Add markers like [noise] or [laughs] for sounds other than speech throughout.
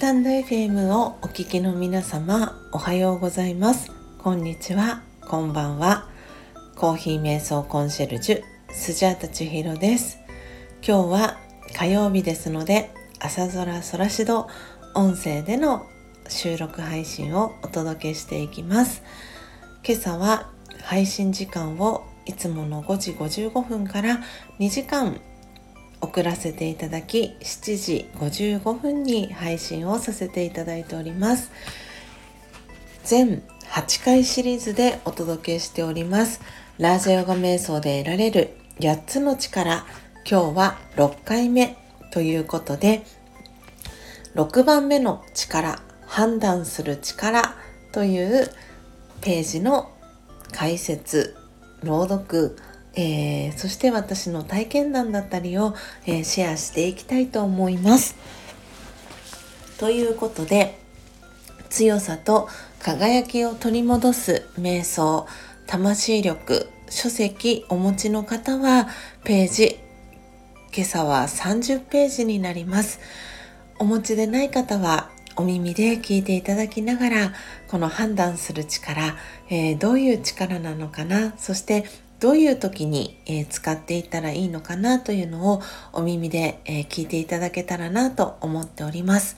タンド FM をお聞きの皆様おはようございます。こんにちは。こんばんは。コーヒー瞑想コンシェルジュスジャータチヒロです。今日は火曜日ですので朝空空しど音声での収録配信をお届けしていきます。今朝は配信時間をいつもの5時55分から2時間送らせていただき7時55分に配信をさせていただいております。全8回シリーズでお届けしております。ラージャヨガ瞑想で得られる8つの力。今日は6回目ということで6番目の力。判断する力。というページの解説朗読。えー、そして私の体験談だったりを、えー、シェアしていきたいと思います。ということで強さと輝きを取り戻す瞑想魂力書籍お持ちの方はページ今朝は30ページになりますお持ちでない方はお耳で聞いていただきながらこの判断する力、えー、どういう力なのかなそしてどういう時に、え、使っていったらいいのかなというのをお耳で、え、聞いていただけたらなと思っております。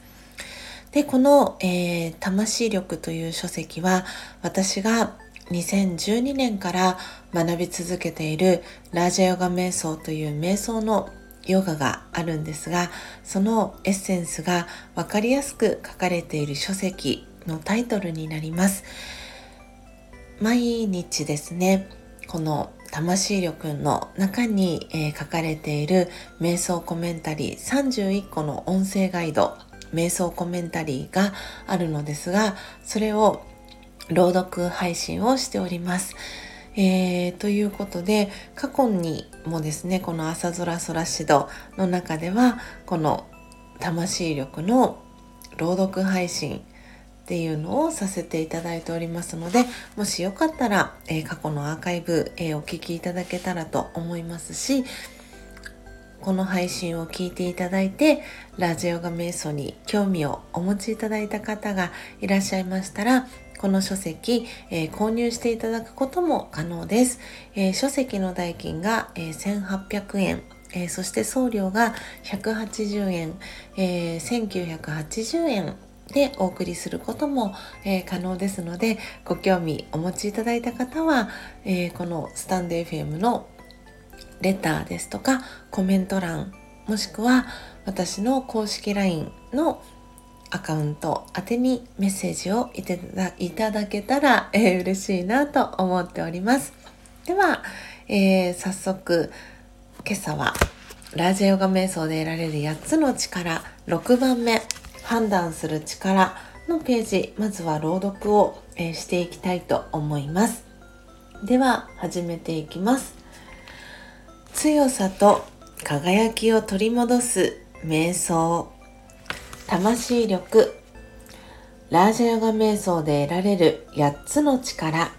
で、この、えー、魂力という書籍は私が2012年から学び続けているラージャヨガ瞑想という瞑想のヨガがあるんですが、そのエッセンスがわかりやすく書かれている書籍のタイトルになります。毎日ですね、この魂力の中に、えー、書かれている瞑想コメンタリー31個の音声ガイド瞑想コメンタリーがあるのですがそれを朗読配信をしております。えー、ということで過去にもですねこの朝空空指導の中ではこの魂力の朗読配信っていうのをさせていただいておりますのでもしよかったら、えー、過去のアーカイブ、えー、お聞きいただけたらと思いますしこの配信を聞いていただいてラジオガ瞑想に興味をお持ちいただいた方がいらっしゃいましたらこの書籍、えー、購入していただくことも可能です。えー、書籍の代金が、えー、1800円、えそして送料が180円、え1980円でお送りすることも、えー、可能ですのでご興味お持ちいただいた方は、えー、このスタンド FM のレターですとかコメント欄もしくは私の公式 LINE のアカウント宛てにメッセージをいただけたら、えー、嬉しいなと思っております。では、えー、早速今朝はラージヨガ瞑想で得られる8つの力6番目。判断する力のページまずは朗読を、え、していきたいと思います。では始めていきます。強さと輝きを取り戻す瞑想。魂力。ラージャヨガ瞑想で得られる8つの力。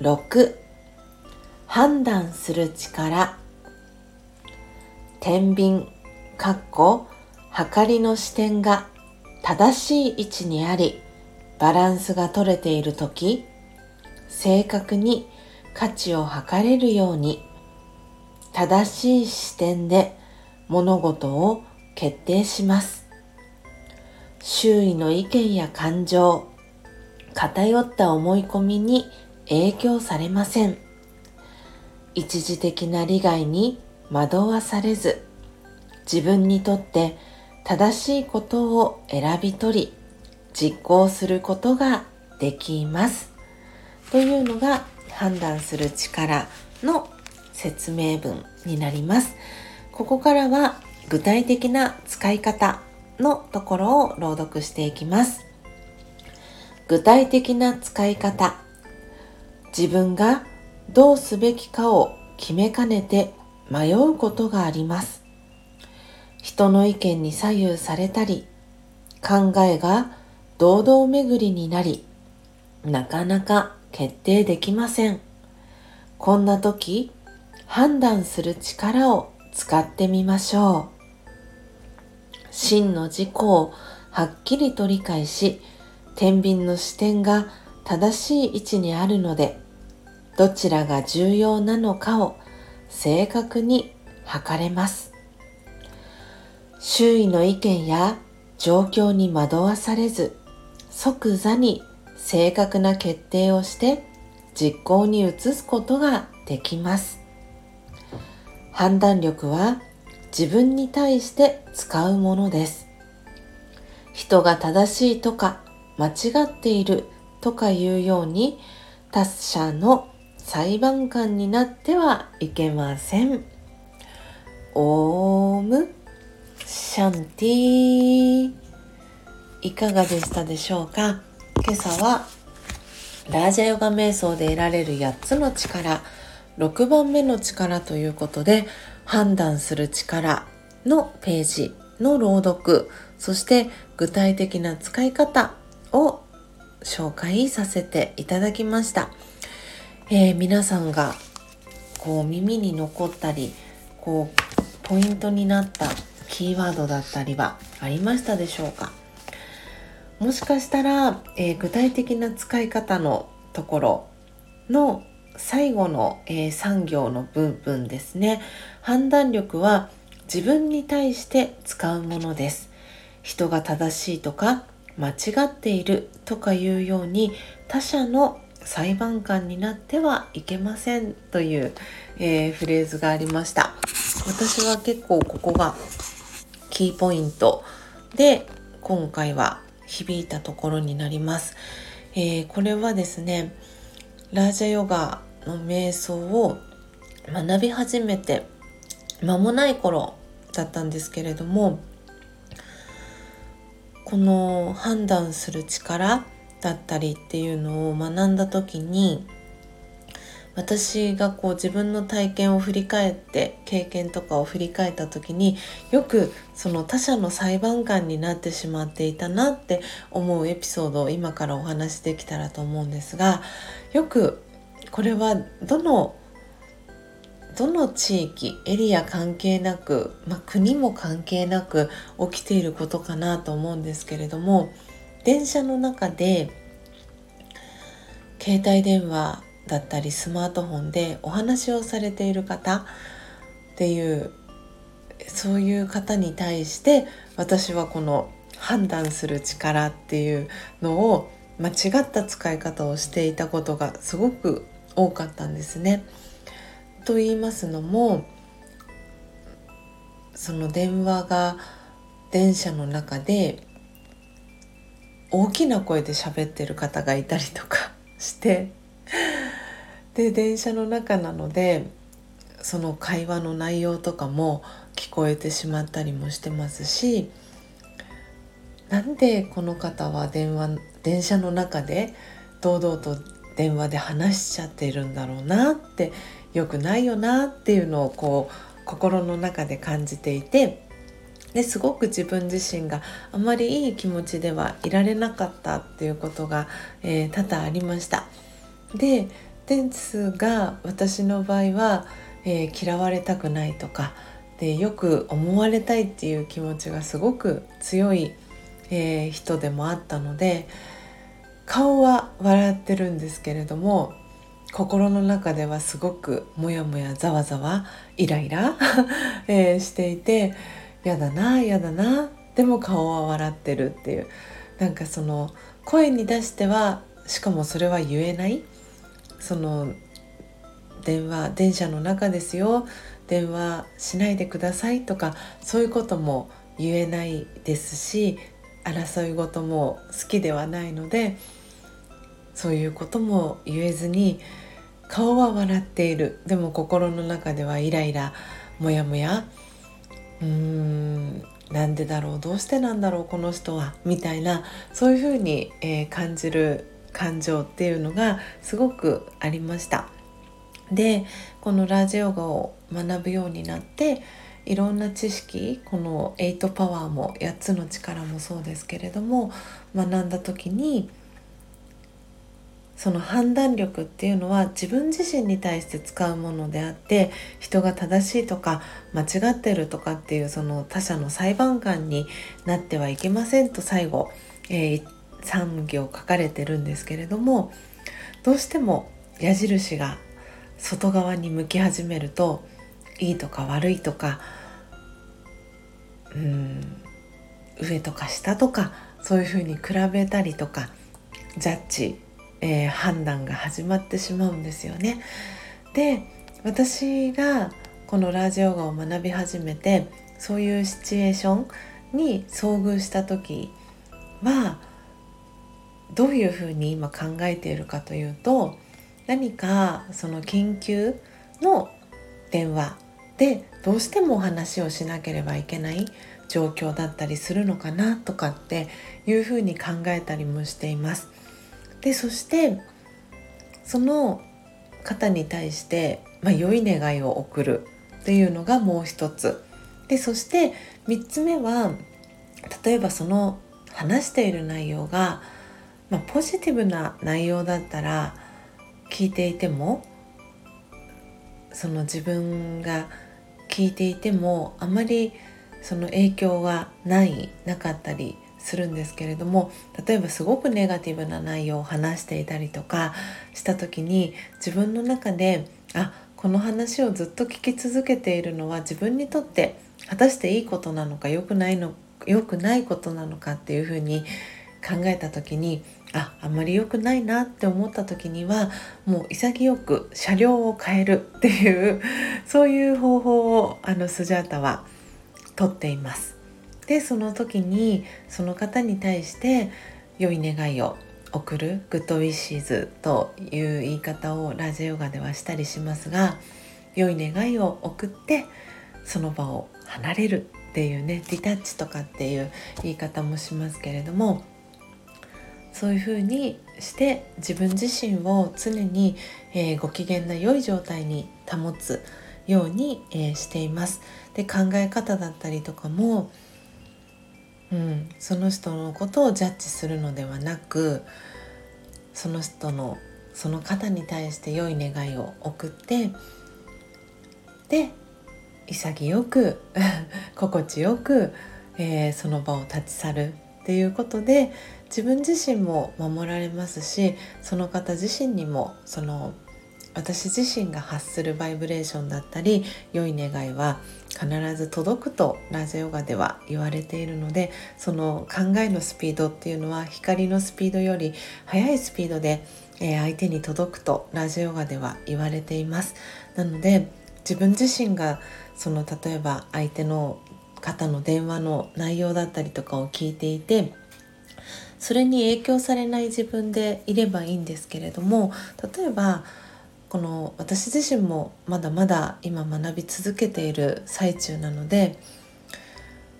6判断する力。天秤。かっこはりの視点が。正しい位置にあり、バランスが取れているとき、正確に価値を測れるように、正しい視点で物事を決定します。周囲の意見や感情、偏った思い込みに影響されません。一時的な利害に惑わされず、自分にとって正しいことを選び取り実行することができます。というのが判断する力の説明文になります。ここからは具体的な使い方のところを朗読していきます。具体的な使い方自分がどうすべきかを決めかねて迷うことがあります。人の意見に左右されたり、考えが堂々巡りになり、なかなか決定できません。こんな時、判断する力を使ってみましょう。真の自己をはっきりと理解し天秤の視点が正しい位置にあるのでどちらが重要なのかを正確に測れます周囲の意見や状況に惑わされず即座に正確な決定をして実行に移すことができます判断力は自分に対して使うものです人が正しいとか間違っているとかいうように他者の裁判官になってはいけません。オームシャンティいかがでしたでしょうか？今朝はラージャヨガ瞑想で得られる8つの力6番目の力ということで判断する力のページの朗読そして具体的な使い方を紹介させていただきました、えー、皆さんがこう耳に残ったりこうポイントになったキーワードだったりはありましたでしょうか？もしかしたら、えー、具体的な使い方のところの最後の、えー、産業の部分ですね。判断力は自分に対して使うものです。人が正しいとか間違っているとかいうように他者の裁判官になってはいけませんという、えー、フレーズがありました。私は結構ここがキーポイントで今回は響いたところになります、えー、これはですねラージャヨガの瞑想を学び始めて間もない頃だったんですけれどもこの判断する力だったりっていうのを学んだ時に私がこう自分の体験を振り返って経験とかを振り返った時によくその他者の裁判官になってしまっていたなって思うエピソードを今からお話しできたらと思うんですがよくこれはどのどの地域エリア関係なく、まあ、国も関係なく起きていることかなと思うんですけれども電車の中で携帯電話だったりスマートフォンでお話をされている方っていうそういう方に対して私はこの判断する力っていうのを間違った使い方をしていたことがすごく多かったんですね。と言いますのもその電話が電車の中で大きな声で喋ってる方がいたりとかしてで電車の中なのでその会話の内容とかも聞こえてしまったりもしてますしなんでこの方は電話電車の中で堂々と電話で話しちゃってるんだろうなって良くないよなっていうのをこう心の中で感じていてですごく自分自身があまりいい気持ちではいられなかったっていうことが、えー、多々ありました。でですが私の場合は、えー、嫌われたくないとかでよく思われたいっていう気持ちがすごく強い、えー、人でもあったので顔は笑ってるんですけれども心の中ではすごくモヤモヤざわざわイライラ、[laughs] えー、していてやだなやだなでも顔は笑ってるっていうなんかその声に出してはしかもそれは言えないその電話電車の中ですよ。電話しないでくださいとかそういうことも言えないですし争い事も好きではないのでそういうことも言えずに顔は笑っている。でも心の中ではイライラモヤモヤうーんなんでだろうどうしてなんだろうこの人はみたいなそういうふうに、えー、感じる感情っていうのがすごくありました。でこのラージヨガを学ぶようになっていろんな知識この8パワーも8つの力もそうですけれども学んだ時にその判断力っていうのは自分自身に対して使うものであって人が正しいとか間違ってるとかっていうその他者の裁判官になってはいけませんと最後、えー、3行書かれてるんですけれどもどうしても矢印が外側に向き始めるといいとか悪いとかうん上とか下とかそういうふうに比べたりとかジャッジ、えー、判断が始まってしまうんですよね。で私がこのラージヨガを学び始めてそういうシチュエーションに遭遇した時はどういうふうに今考えているかというと何かその緊急の電話でどうしてもお話をしなければいけない状況だったりするのかなとかっていうふうに考えたりもしています。でそしてその方に対して、まあ、良い願いを送るっていうのがもう一つでそして3つ目は例えばその話している内容が、まあ、ポジティブな内容だったら聞いていてもその自分が聞いていてもあまりその影響がないなかったりするんですけれども例えばすごくネガティブな内容を話していたりとかした時に自分の中であこの話をずっと聞き続けているのは自分にとって果たしていいことなのか良くないの良くないことなのかっていうふうに考えた時にああんまり良くないなって思った時にはもう潔く車両を変えるっていう [laughs] そういう方法をあのスジャータはとっています。でその時にその方に対して良い願いを送るグッドウィッシーズという言い方をラジオガではしたりしますが良い願いを送ってその場を離れるっていうねディタッチとかっていう言い方もしますけれどもそういうふうにして自分自身を常に、えー、ご機嫌な良い状態に保つように、えー、しています。で考え方だったりとかも、うん、その人のことをジャッジするのではなくその人のその方に対して良い願いを送ってで潔く [laughs] 心地よく、えー、その場を立ち去るっていうことで自分自身も守られますしその方自身にもその私自身が発するバイブレーションだったり良い願いは必ず届くとラジオガでは言われているのでその考えのスピードっていうのは光のスピードより速いスピードで、えー、相手に届くとラジオガでは言われています。なので自分自身がその例えば相手の方の電話の内容だったりとかを聞いていてそれに影響されない自分でいればいいんですけれども例えばこの私自身もまだまだ今学び続けている最中なので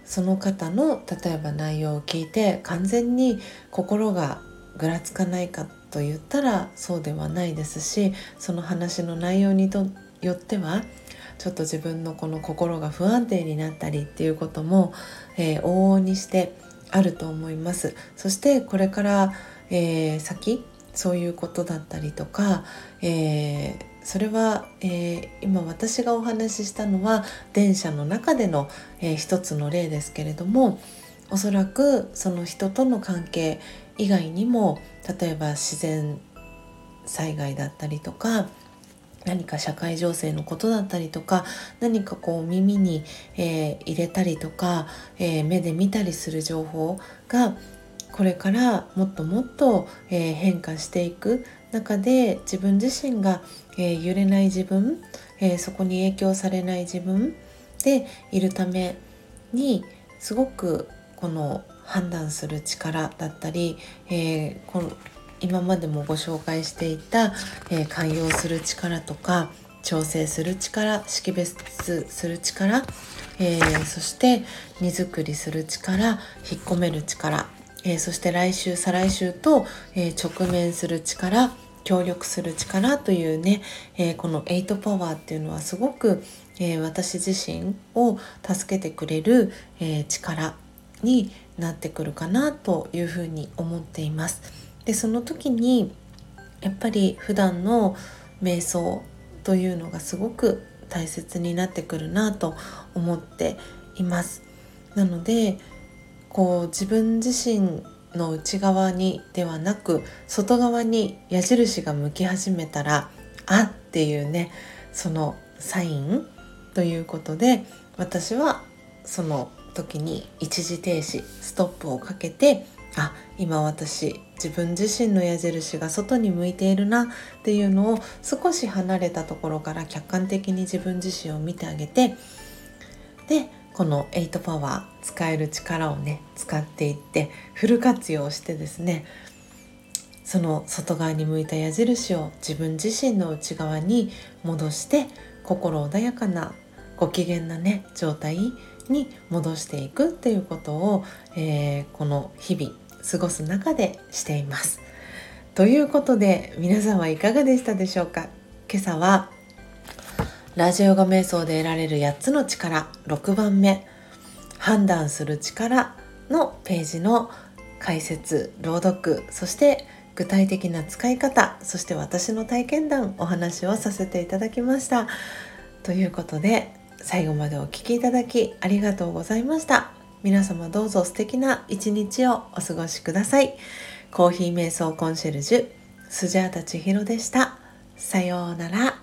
その方の例えば内容を聞いて完全に心がぐらつかないかと言ったらそうではないですしその話の内容によってはちょっと自分のこの心が不安定になったりっていうことも、えー、往々にしてあると思います。そしてこれから、えー、先そういうことだったりとか、えー、それは、えー、今私がお話ししたのは電車の中での、えー、一つの例ですけれどもおそらくその人との関係以外にも例えば自然災害だったりとか何か社会情勢のことだったりとか何かこう耳に、えー、入れたりとか、えー、目で見たりする情報がこれからもっともっと、えー、変化していく中で自分自身が、え、揺れない自分、え、そこに影響されない自分でいるためにすごくこの判断する力だったり、えこ今までもご紹介していた、え寛容する力とか調整する力識別する力、えそして荷造りする力引っ込める力えー、そして来週再来週と、えー、直面する力協力する力というね、え、この8パワーっていうのはすごく、え私自身を助けてくれる、え力になってくるかなというふうに思っています。でその時にやっぱり普段の瞑想というのがすごく大切になってくるなと思っています。なのでこう自分自身の内側にではなく外側に矢印が向き始めたらあっていうねそのサインということで私はその時に一時停止ストップをかけてあ今私自分自身の矢印が外に向いているなっていうのを少し離れたところから客観的に自分自身を見てあげてでこの8パワー使える力をね使っていってフル活用してですねその外側に向いた矢印を自分自身の内側に戻して心穏やかなご機嫌なね状態に戻していくっていうことを、えー、この日々過ごす中でしています。ということで皆さんはいかがでしたでしょうか？今朝はラジオガ瞑想で得られる8つの力6番目判断する力のページの解説朗読そして具体的な使い方そして私の体験談お話をさせていただきました。ということで最後までお聴きいただきありがとうございました。皆様どうぞ素敵な一日をお過ごしください。コーヒー瞑想コンシェルジュスジャータ千尋でした。さようなら。